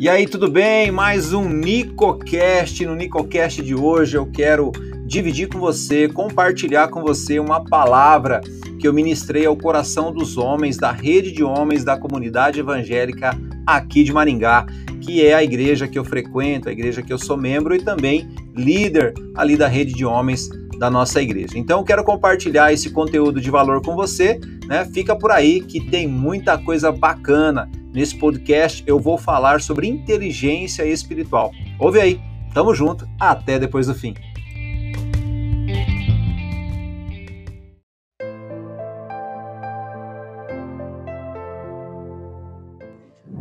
E aí, tudo bem? Mais um NicoCast. No NicoCast de hoje eu quero dividir com você, compartilhar com você uma palavra que eu ministrei ao coração dos homens da rede de homens da comunidade evangélica aqui de Maringá, que é a igreja que eu frequento, a igreja que eu sou membro e também líder ali da rede de homens da nossa igreja. Então, eu quero compartilhar esse conteúdo de valor com você, né? Fica por aí que tem muita coisa bacana Nesse podcast eu vou falar sobre inteligência espiritual. Ouve aí, tamo junto, até depois do fim.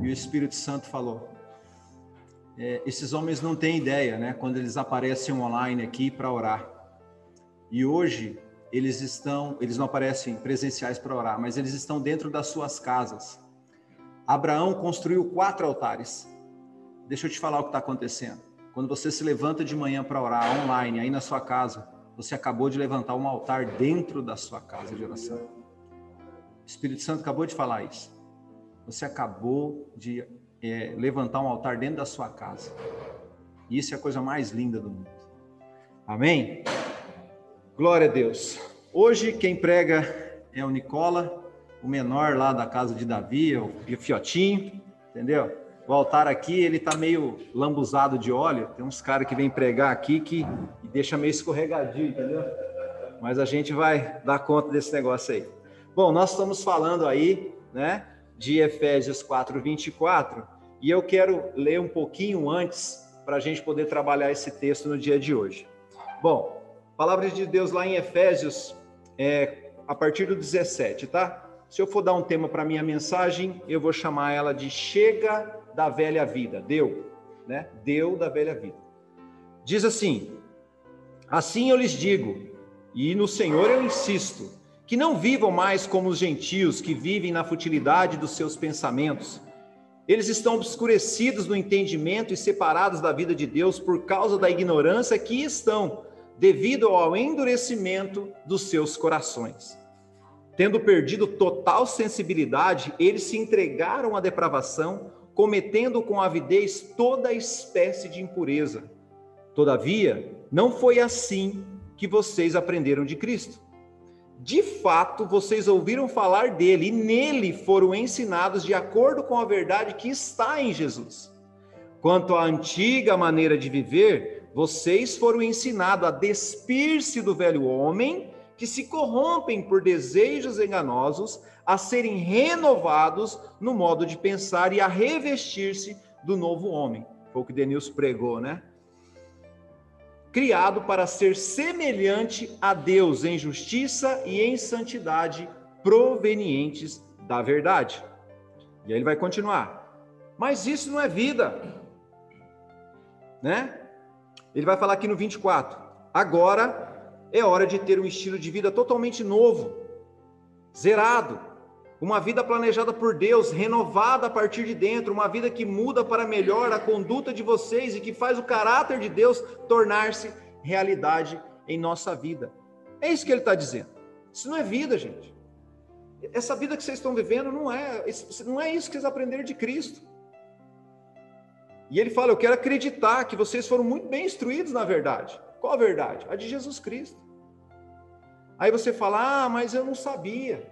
E o Espírito Santo falou. É, esses homens não têm ideia, né? Quando eles aparecem online aqui para orar. E hoje eles estão, eles não aparecem presenciais para orar, mas eles estão dentro das suas casas Abraão construiu quatro altares. Deixa eu te falar o que está acontecendo. Quando você se levanta de manhã para orar online, aí na sua casa, você acabou de levantar um altar dentro da sua casa de oração. O Espírito Santo acabou de falar isso. Você acabou de é, levantar um altar dentro da sua casa. E isso é a coisa mais linda do mundo. Amém? Glória a Deus. Hoje quem prega é o Nicola o menor lá da casa de Davi, o fiotinho, entendeu? O altar aqui, ele tá meio lambuzado de óleo. Tem uns caras que vêm pregar aqui que deixa meio escorregadio, entendeu? Mas a gente vai dar conta desse negócio aí. Bom, nós estamos falando aí, né, de Efésios 4, 24, e eu quero ler um pouquinho antes para a gente poder trabalhar esse texto no dia de hoje. Bom, palavra de Deus lá em Efésios, é, a partir do 17, tá? Se eu for dar um tema para minha mensagem, eu vou chamar ela de Chega da Velha Vida. Deu, né? Deu da Velha Vida. Diz assim: Assim eu lhes digo, e no Senhor eu insisto, que não vivam mais como os gentios que vivem na futilidade dos seus pensamentos. Eles estão obscurecidos no entendimento e separados da vida de Deus por causa da ignorância que estão, devido ao endurecimento dos seus corações. Tendo perdido total sensibilidade, eles se entregaram à depravação, cometendo com avidez toda espécie de impureza. Todavia, não foi assim que vocês aprenderam de Cristo. De fato, vocês ouviram falar dele e nele foram ensinados de acordo com a verdade que está em Jesus. Quanto à antiga maneira de viver, vocês foram ensinados a despir-se do velho homem que se corrompem por desejos enganosos, a serem renovados no modo de pensar e a revestir-se do novo homem. Foi o que Denilson pregou, né? Criado para ser semelhante a Deus em justiça e em santidade provenientes da verdade. E aí ele vai continuar. Mas isso não é vida, né? Ele vai falar aqui no 24. Agora é hora de ter um estilo de vida totalmente novo, zerado, uma vida planejada por Deus, renovada a partir de dentro, uma vida que muda para melhor a conduta de vocês e que faz o caráter de Deus tornar-se realidade em nossa vida. É isso que ele está dizendo. Isso não é vida, gente. Essa vida que vocês estão vivendo não é, não é isso que vocês aprenderam de Cristo. E ele fala: Eu quero acreditar que vocês foram muito bem instruídos na verdade. Qual a verdade? A de Jesus Cristo. Aí você fala, ah, mas eu não sabia.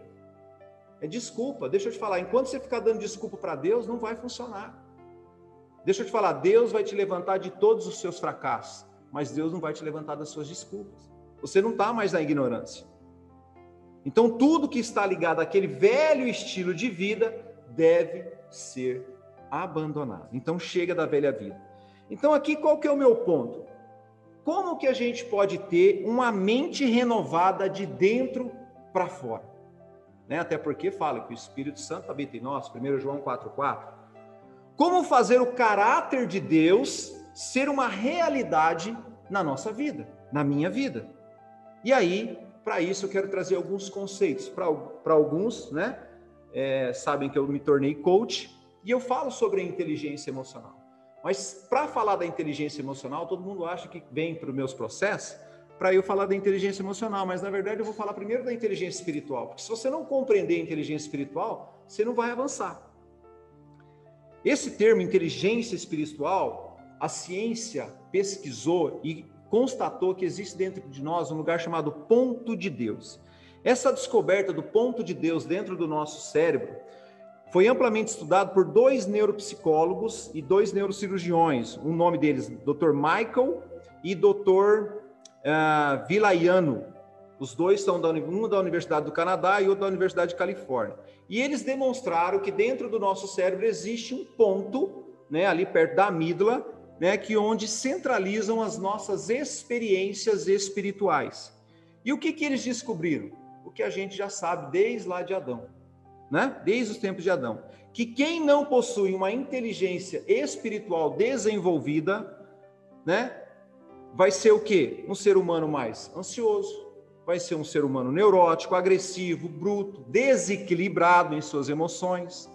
É desculpa, deixa eu te falar, enquanto você ficar dando desculpa para Deus, não vai funcionar. Deixa eu te falar, Deus vai te levantar de todos os seus fracassos, mas Deus não vai te levantar das suas desculpas. Você não está mais na ignorância. Então, tudo que está ligado àquele velho estilo de vida deve ser abandonado. Então, chega da velha vida. Então, aqui qual que é o meu ponto? Como que a gente pode ter uma mente renovada de dentro para fora? Né? Até porque fala que o Espírito Santo habita em nós, 1 João 4,4. Como fazer o caráter de Deus ser uma realidade na nossa vida, na minha vida? E aí, para isso, eu quero trazer alguns conceitos. Para alguns, né? É, sabem que eu me tornei coach e eu falo sobre a inteligência emocional. Mas para falar da inteligência emocional, todo mundo acha que vem para os meus processos para eu falar da inteligência emocional, mas na verdade eu vou falar primeiro da inteligência espiritual, porque se você não compreender a inteligência espiritual, você não vai avançar. Esse termo inteligência espiritual, a ciência pesquisou e constatou que existe dentro de nós um lugar chamado ponto de Deus. Essa descoberta do ponto de Deus dentro do nosso cérebro foi amplamente estudado por dois neuropsicólogos e dois neurocirurgiões. O nome deles, Dr. Michael e Dr. Uh, ah, Vilaiano. Os dois são da, um da Universidade do Canadá e outro da Universidade de Califórnia. E eles demonstraram que dentro do nosso cérebro existe um ponto, né, ali perto da amígdala, né, que onde centralizam as nossas experiências espirituais. E o que, que eles descobriram? O que a gente já sabe desde lá de Adão, né? Desde os tempos de Adão, que quem não possui uma inteligência espiritual desenvolvida, né, vai ser o quê? Um ser humano mais ansioso, vai ser um ser humano neurótico, agressivo, bruto, desequilibrado em suas emoções.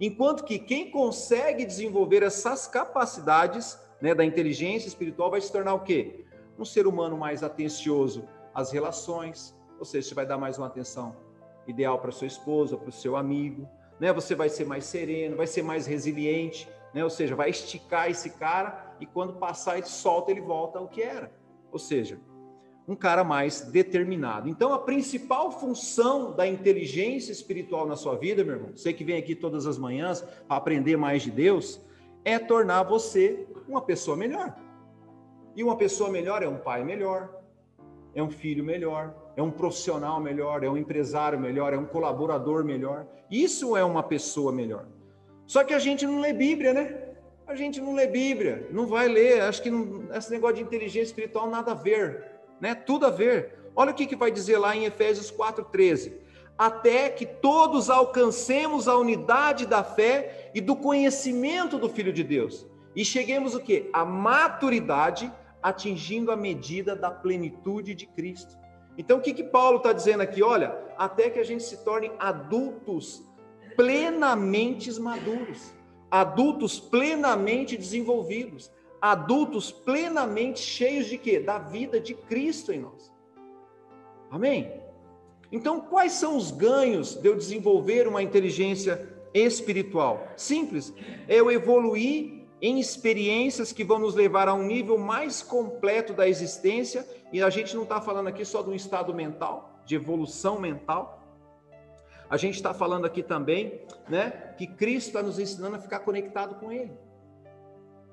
Enquanto que quem consegue desenvolver essas capacidades né, da inteligência espiritual vai se tornar o quê? Um ser humano mais atencioso às relações, ou seja, você vai dar mais uma atenção ideal para sua esposa, para o seu amigo, né? Você vai ser mais sereno, vai ser mais resiliente, né? Ou seja, vai esticar esse cara e quando passar ele solta, ele volta ao que era. Ou seja, um cara mais determinado. Então, a principal função da inteligência espiritual na sua vida, meu irmão, você que vem aqui todas as manhãs para aprender mais de Deus, é tornar você uma pessoa melhor. E uma pessoa melhor é um pai melhor, é um filho melhor, é um profissional melhor, é um empresário melhor, é um colaborador melhor. Isso é uma pessoa melhor. Só que a gente não lê Bíblia, né? A gente não lê Bíblia, não vai ler. Acho que não, esse negócio de inteligência espiritual nada a ver né? Tudo a ver. Olha o que, que vai dizer lá em Efésios 4,13. Até que todos alcancemos a unidade da fé e do conhecimento do Filho de Deus. E cheguemos o quê? A maturidade, atingindo a medida da plenitude de Cristo. Então, o que, que Paulo está dizendo aqui? Olha, até que a gente se torne adultos plenamente maduros, adultos plenamente desenvolvidos, adultos plenamente cheios de quê? Da vida de Cristo em nós. Amém? Então, quais são os ganhos de eu desenvolver uma inteligência espiritual? Simples, é eu evoluir em experiências que vão nos levar a um nível mais completo da existência, e a gente não está falando aqui só de um estado mental, de evolução mental. A gente está falando aqui também, né, que Cristo está nos ensinando a ficar conectado com Ele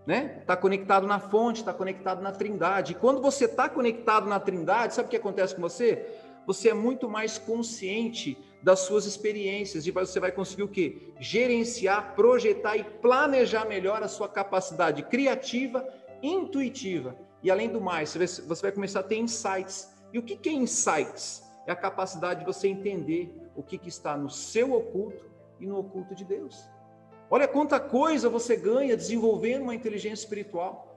né? Está conectado na fonte, está conectado na Trindade. E quando você está conectado na Trindade, sabe o que acontece com você? Você é muito mais consciente das suas experiências e você vai conseguir o quê? Gerenciar, projetar e planejar melhor a sua capacidade criativa, intuitiva. E além do mais, você vai começar a ter insights. E o que é insights? É a capacidade de você entender o que está no seu oculto e no oculto de Deus. Olha quanta coisa você ganha desenvolvendo uma inteligência espiritual.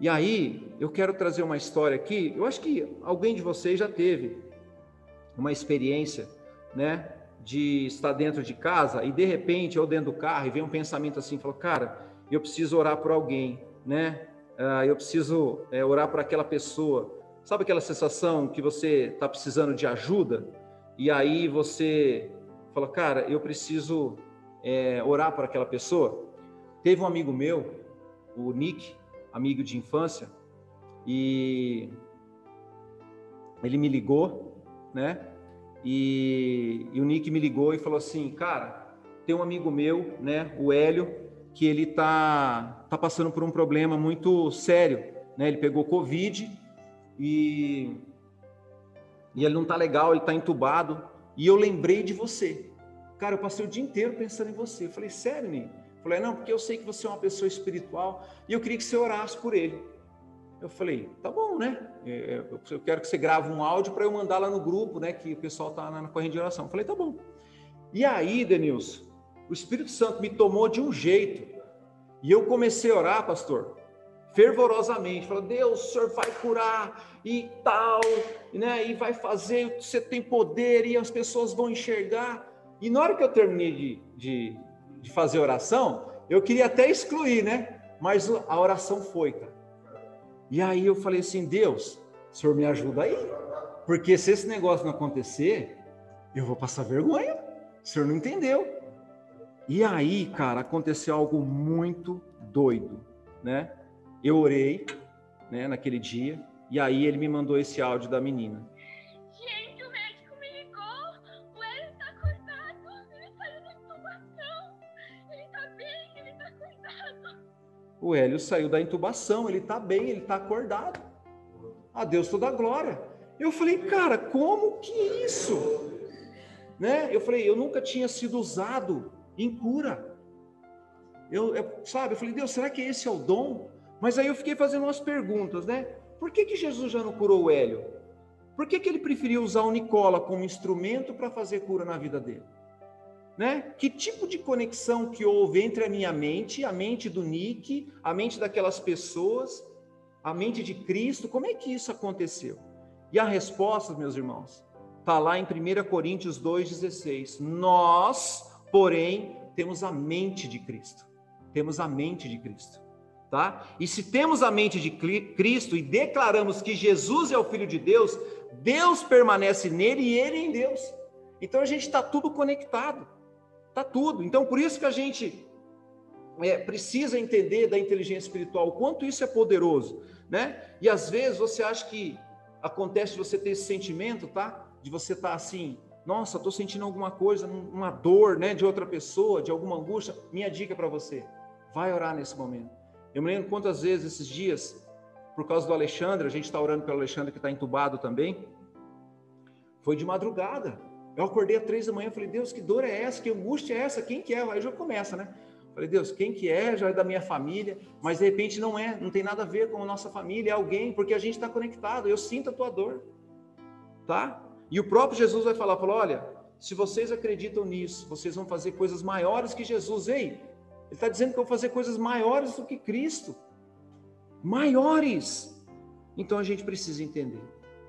E aí, eu quero trazer uma história aqui. Eu acho que alguém de vocês já teve uma experiência, né, de estar dentro de casa e de repente, ou dentro do carro, e vem um pensamento assim, falou, cara, eu preciso orar por alguém, né? Ah, eu preciso é, orar por aquela pessoa. Sabe aquela sensação que você está precisando de ajuda? E aí você fala, cara, eu preciso é, orar por aquela pessoa. Teve um amigo meu, o Nick, amigo de infância, e ele me ligou, né? E, e, o Nick me ligou e falou assim, cara, tem um amigo meu, né, o Hélio, que ele tá, tá passando por um problema muito sério, né? Ele pegou Covid e, e ele não tá legal, ele tá entubado, e eu lembrei de você. Cara, eu passei o dia inteiro pensando em você. Eu falei, sério, Ney? Falei, não, porque eu sei que você é uma pessoa espiritual e eu queria que você orasse por ele. Eu falei, tá bom, né? É, é, eu quero que você grave um áudio para eu mandar lá no grupo, né? Que o pessoal tá na corrente de oração. Eu falei, tá bom. E aí, Denilson, o Espírito Santo me tomou de um jeito e eu comecei a orar, pastor, fervorosamente. Falei, Deus, o Senhor vai curar e tal, né? E vai fazer, você tem poder e as pessoas vão enxergar. E na hora que eu terminei de, de, de fazer oração, eu queria até excluir, né? Mas a oração foi, cara. E aí eu falei assim, Deus, o Senhor me ajuda aí. Porque se esse negócio não acontecer, eu vou passar vergonha. O Senhor não entendeu. E aí, cara, aconteceu algo muito doido, né? Eu orei, né, naquele dia, e aí ele me mandou esse áudio da menina. O Hélio saiu da intubação, ele tá bem, ele tá acordado. A Deus toda a glória. Eu falei, cara, como que isso? Né? Eu falei, eu nunca tinha sido usado em cura. Eu, eu, sabe, eu falei, Deus, será que esse é o dom? Mas aí eu fiquei fazendo umas perguntas, né? Por que, que Jesus já não curou o Hélio? Por que, que ele preferiu usar o Nicola como instrumento para fazer cura na vida dele? Né? Que tipo de conexão que houve entre a minha mente, a mente do Nick, a mente daquelas pessoas, a mente de Cristo? Como é que isso aconteceu? E a resposta, meus irmãos, está lá em 1 Coríntios 2,16. Nós porém temos a mente de Cristo. Temos a mente de Cristo, tá? E se temos a mente de Cristo e declaramos que Jesus é o Filho de Deus, Deus permanece nele e ele em Deus. Então a gente está tudo conectado, tá tudo. Então por isso que a gente é, precisa entender da inteligência espiritual, o quanto isso é poderoso, né? E às vezes você acha que acontece você ter esse sentimento, tá? De você estar tá assim, nossa, estou sentindo alguma coisa, uma dor né, de outra pessoa, de alguma angústia. Minha dica para você: vai orar nesse momento. Eu me lembro quantas vezes esses dias, por causa do Alexandre, a gente está orando pelo Alexandre que está entubado também. Foi de madrugada. Eu acordei às três da manhã, falei, Deus, que dor é essa? Que angústia é essa? Quem que é? Aí já começa, né? Falei, Deus, quem que é? Já é da minha família, mas de repente não é, não tem nada a ver com a nossa família, é alguém, porque a gente está conectado. Eu sinto a tua dor, tá? E o próprio Jesus vai falar, falou, olha, se vocês acreditam nisso, vocês vão fazer coisas maiores que Jesus. Ei, ele está dizendo que eu vou fazer coisas maiores do que Cristo. Maiores. Então a gente precisa entender,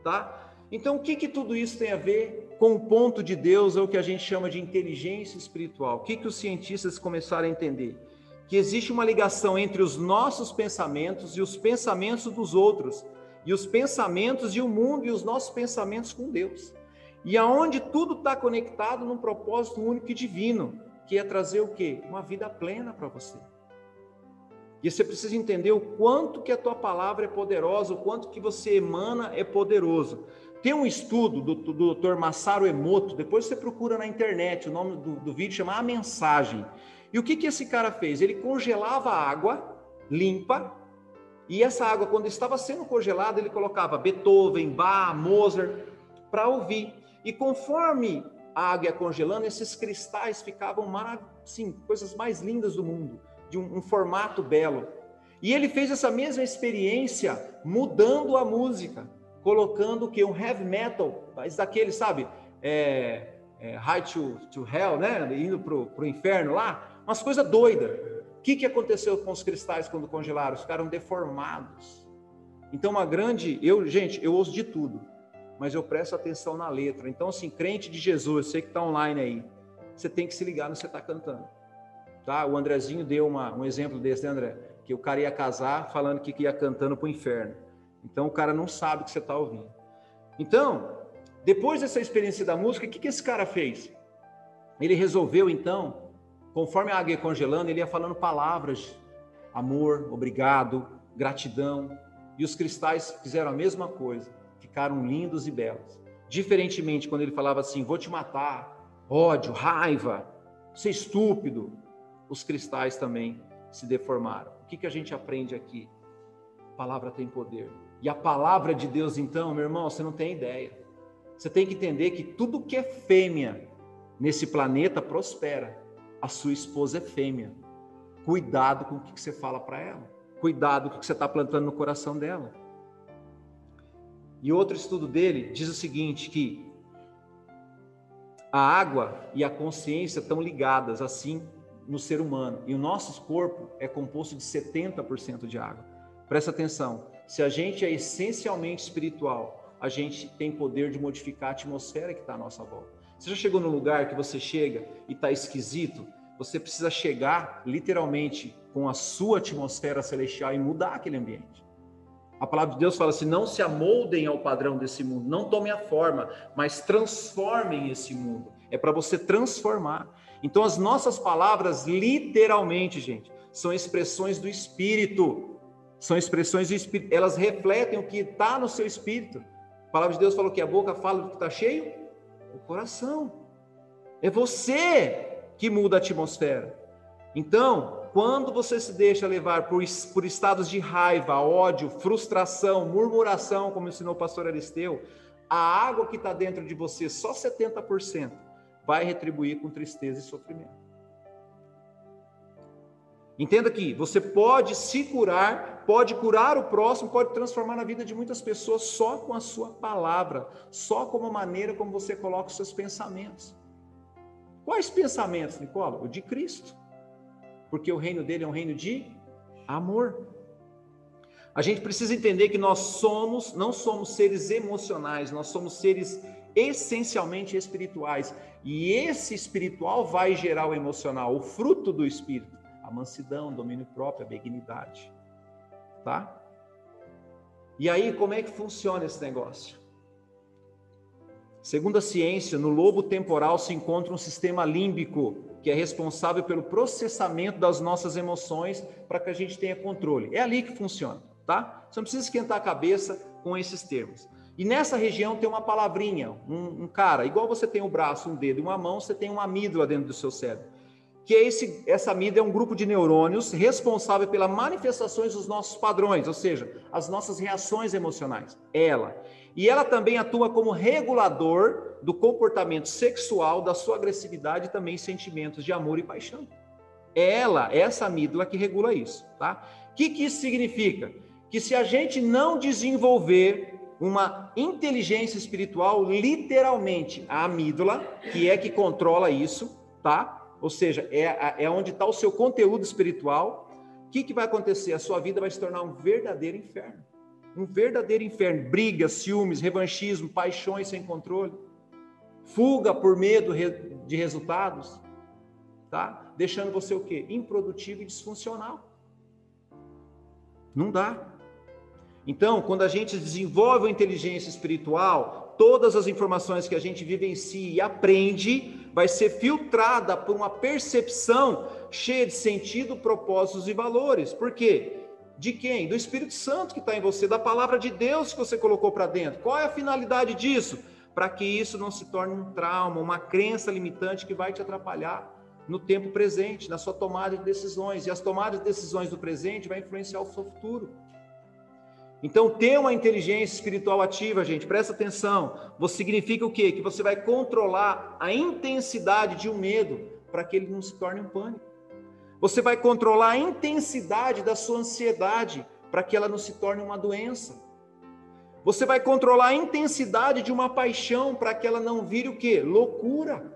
tá? Então o que que tudo isso tem a ver com o ponto de Deus, ou o que a gente chama de inteligência espiritual? O que que os cientistas começaram a entender? Que existe uma ligação entre os nossos pensamentos e os pensamentos dos outros e os pensamentos e o mundo e os nossos pensamentos com Deus. E aonde tudo está conectado num propósito único e divino, que é trazer o quê? Uma vida plena para você. E você precisa entender o quanto que a tua palavra é poderosa, o quanto que você emana é poderoso. Tem um estudo do, do Dr. Masaru Emoto, depois você procura na internet, o nome do, do vídeo chama A Mensagem. E o que, que esse cara fez? Ele congelava a água limpa e essa água, quando estava sendo congelada, ele colocava Beethoven, Bach, Mozart para ouvir. E conforme a água ia congelando, esses cristais ficavam assim, coisas mais lindas do mundo, de um, um formato belo. E ele fez essa mesma experiência mudando a música, colocando que um heavy metal, mas daquele, sabe, é, é, High to, to Hell, né? Indo pro, pro inferno lá, umas coisas doidas que, que aconteceu com os cristais quando congelaram? Ficaram deformados. Então, uma grande. Eu, gente, eu ouço de tudo, mas eu presto atenção na letra. Então, assim, crente de Jesus, você que está online aí, você tem que se ligar no que você está cantando. Tá? O Andrezinho deu uma, um exemplo desse, né, André? Que o cara ia casar falando que ia cantando para o inferno. Então, o cara não sabe que você está ouvindo. Então, depois dessa experiência da música, o que, que esse cara fez? Ele resolveu, então, Conforme a água ia congelando, ele ia falando palavras, amor, obrigado, gratidão. E os cristais fizeram a mesma coisa, ficaram lindos e belos. Diferentemente, quando ele falava assim, vou te matar, ódio, raiva, ser estúpido, os cristais também se deformaram. O que, que a gente aprende aqui? A palavra tem poder. E a palavra de Deus, então, meu irmão, você não tem ideia. Você tem que entender que tudo que é fêmea nesse planeta prospera a sua esposa é fêmea. Cuidado com o que você fala para ela. Cuidado com o que você está plantando no coração dela. E outro estudo dele diz o seguinte: que a água e a consciência estão ligadas assim no ser humano. E o nosso corpo é composto de 70% de água. Presta atenção. Se a gente é essencialmente espiritual, a gente tem poder de modificar a atmosfera que está à nossa volta. Você já chegou num lugar que você chega e está esquisito? Você precisa chegar literalmente com a sua atmosfera celestial e mudar aquele ambiente. A palavra de Deus fala assim: não se amoldem ao padrão desse mundo, não tomem a forma, mas transformem esse mundo. é para você transformar. Então, as nossas palavras, literalmente, gente, são expressões do Espírito. São expressões do Espírito. Elas refletem o que está no seu espírito. A palavra de Deus falou que a boca fala do que está cheio? O coração. É você que muda a atmosfera. Então, quando você se deixa levar por, por estados de raiva, ódio, frustração, murmuração, como ensinou o pastor Aristeu, a água que está dentro de você, só 70%, vai retribuir com tristeza e sofrimento. Entenda que você pode se curar, pode curar o próximo, pode transformar na vida de muitas pessoas só com a sua palavra, só com a maneira como você coloca os seus pensamentos. Quais pensamentos, Nicola? O de Cristo. Porque o reino dele é um reino de amor. A gente precisa entender que nós somos, não somos seres emocionais, nós somos seres essencialmente espirituais. E esse espiritual vai gerar o emocional, o fruto do espírito, a mansidão, o domínio próprio, a benignidade. Tá? E aí, como é que funciona esse negócio? Segundo a ciência, no lobo temporal se encontra um sistema límbico, que é responsável pelo processamento das nossas emoções para que a gente tenha controle. É ali que funciona, tá? Você não precisa esquentar a cabeça com esses termos. E nessa região tem uma palavrinha, um, um, cara, igual você tem um braço, um dedo e uma mão, você tem uma amígdala dentro do seu cérebro. Que é esse, essa amígdala é um grupo de neurônios responsável pelas manifestações dos nossos padrões, ou seja, as nossas reações emocionais. Ela. E ela também atua como regulador do comportamento sexual, da sua agressividade e também sentimentos de amor e paixão. É ela, essa amígdala que regula isso, tá? O que, que isso significa? Que se a gente não desenvolver uma inteligência espiritual, literalmente, a amígdala, que é que controla isso, tá? Ou seja, é, é onde está o seu conteúdo espiritual. O que, que vai acontecer? A sua vida vai se tornar um verdadeiro inferno. Um verdadeiro inferno. Brigas, ciúmes, revanchismo, paixões sem controle. Fuga por medo de resultados. Tá? Deixando você o quê? Improdutivo e disfuncional. Não dá. Então, quando a gente desenvolve a inteligência espiritual, todas as informações que a gente vivencia e aprende vai ser filtrada por uma percepção cheia de sentido, propósitos e valores. Por quê? De quem? Do Espírito Santo que está em você, da palavra de Deus que você colocou para dentro. Qual é a finalidade disso? Para que isso não se torne um trauma, uma crença limitante que vai te atrapalhar no tempo presente, na sua tomada de decisões. E as tomadas de decisões do presente vai influenciar o seu futuro. Então, ter uma inteligência espiritual ativa, gente, presta atenção. Você significa o quê? Que você vai controlar a intensidade de um medo para que ele não se torne um pânico. Você vai controlar a intensidade da sua ansiedade para que ela não se torne uma doença. Você vai controlar a intensidade de uma paixão para que ela não vire o quê? Loucura.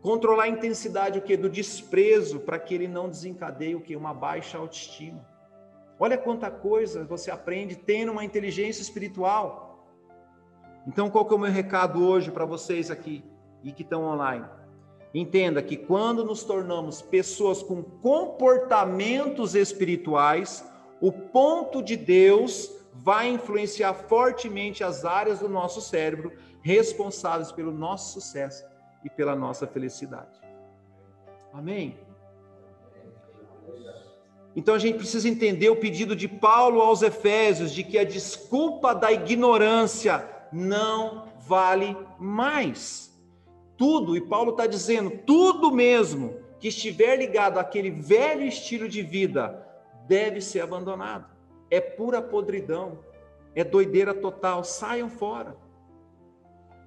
Controlar a intensidade o quê? Do desprezo para que ele não desencadeie o quê? Uma baixa autoestima. Olha quanta coisa você aprende tendo uma inteligência espiritual. Então, qual que é o meu recado hoje para vocês aqui e que estão online? Entenda que quando nos tornamos pessoas com comportamentos espirituais, o ponto de Deus vai influenciar fortemente as áreas do nosso cérebro responsáveis pelo nosso sucesso e pela nossa felicidade. Amém? Então a gente precisa entender o pedido de Paulo aos Efésios de que a desculpa da ignorância não vale mais. Tudo, e Paulo está dizendo, tudo mesmo que estiver ligado àquele velho estilo de vida deve ser abandonado. É pura podridão, é doideira total, saiam fora.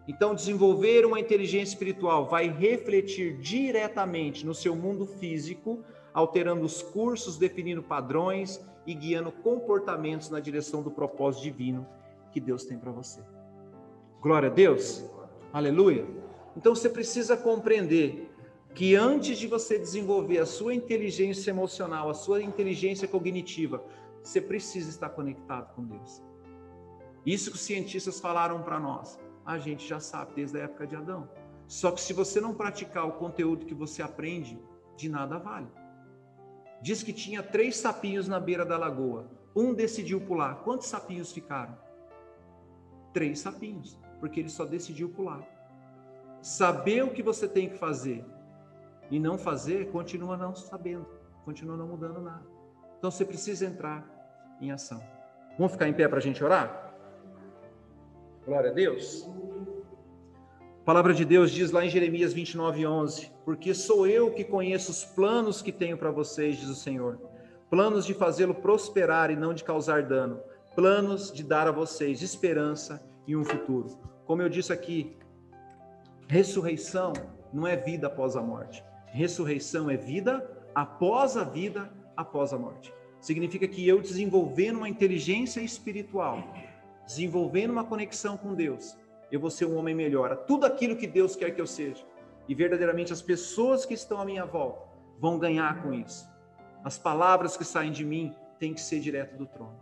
Então, desenvolver uma inteligência espiritual vai refletir diretamente no seu mundo físico, alterando os cursos, definindo padrões e guiando comportamentos na direção do propósito divino que Deus tem para você. Glória a Deus. Aleluia. Então você precisa compreender que antes de você desenvolver a sua inteligência emocional, a sua inteligência cognitiva, você precisa estar conectado com Deus. Isso que os cientistas falaram para nós, a gente já sabe desde a época de Adão. Só que se você não praticar o conteúdo que você aprende, de nada vale. Diz que tinha três sapinhos na beira da lagoa. Um decidiu pular. Quantos sapinhos ficaram? Três sapinhos, porque ele só decidiu pular. saber o que você tem que fazer e não fazer, continua não sabendo, continua não mudando nada. Então você precisa entrar em ação. Vamos ficar em pé para a gente orar? Glória a Deus. A palavra de Deus diz lá em Jeremias 29, 11: Porque sou eu que conheço os planos que tenho para vocês, diz o Senhor. Planos de fazê-lo prosperar e não de causar dano. Planos de dar a vocês esperança e um futuro. Como eu disse aqui, ressurreição não é vida após a morte. Ressurreição é vida após a vida, após a morte. Significa que eu desenvolvendo uma inteligência espiritual, desenvolvendo uma conexão com Deus, eu vou ser um homem melhor, tudo aquilo que Deus quer que eu seja. E verdadeiramente as pessoas que estão à minha volta vão ganhar com isso. As palavras que saem de mim têm que ser direto do trono.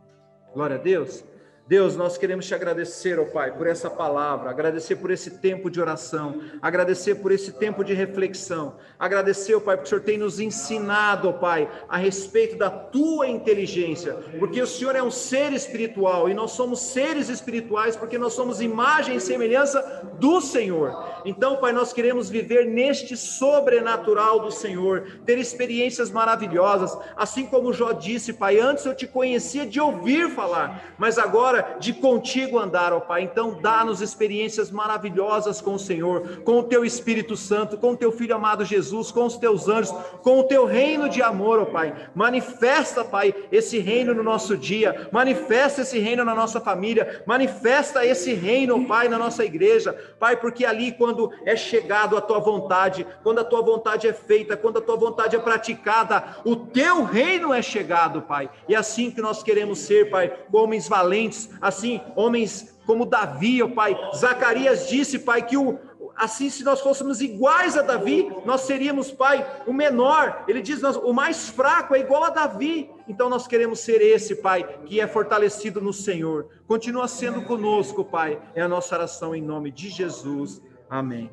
Glória a Deus. Deus, nós queremos te agradecer, ó oh Pai, por essa palavra, agradecer por esse tempo de oração, agradecer por esse tempo de reflexão, agradecer, ó oh Pai, porque o Senhor tem nos ensinado, ó oh Pai, a respeito da tua inteligência, porque o Senhor é um ser espiritual e nós somos seres espirituais porque nós somos imagem e semelhança do Senhor. Então, Pai, nós queremos viver neste sobrenatural do Senhor, ter experiências maravilhosas, assim como Jó disse, Pai, antes eu te conhecia de ouvir falar, mas agora agora de contigo andar, ó Pai. Então, dá-nos experiências maravilhosas com o Senhor, com o teu Espírito Santo, com o teu Filho amado Jesus, com os teus anjos, com o teu reino de amor, ó Pai. Manifesta, Pai, esse reino no nosso dia, manifesta esse reino na nossa família, manifesta esse reino, Pai, na nossa igreja, Pai, porque ali, quando é chegado a tua vontade, quando a tua vontade é feita, quando a tua vontade é praticada, o teu reino é chegado, Pai. E é assim que nós queremos ser, Pai, homens valentes assim, homens como Davi, ó Pai. Zacarias disse, Pai, que o, assim, se nós fôssemos iguais a Davi, nós seríamos, Pai, o menor. Ele diz, nós, o mais fraco é igual a Davi. Então nós queremos ser esse, Pai, que é fortalecido no Senhor. Continua sendo conosco, Pai. É a nossa oração em nome de Jesus. Amém.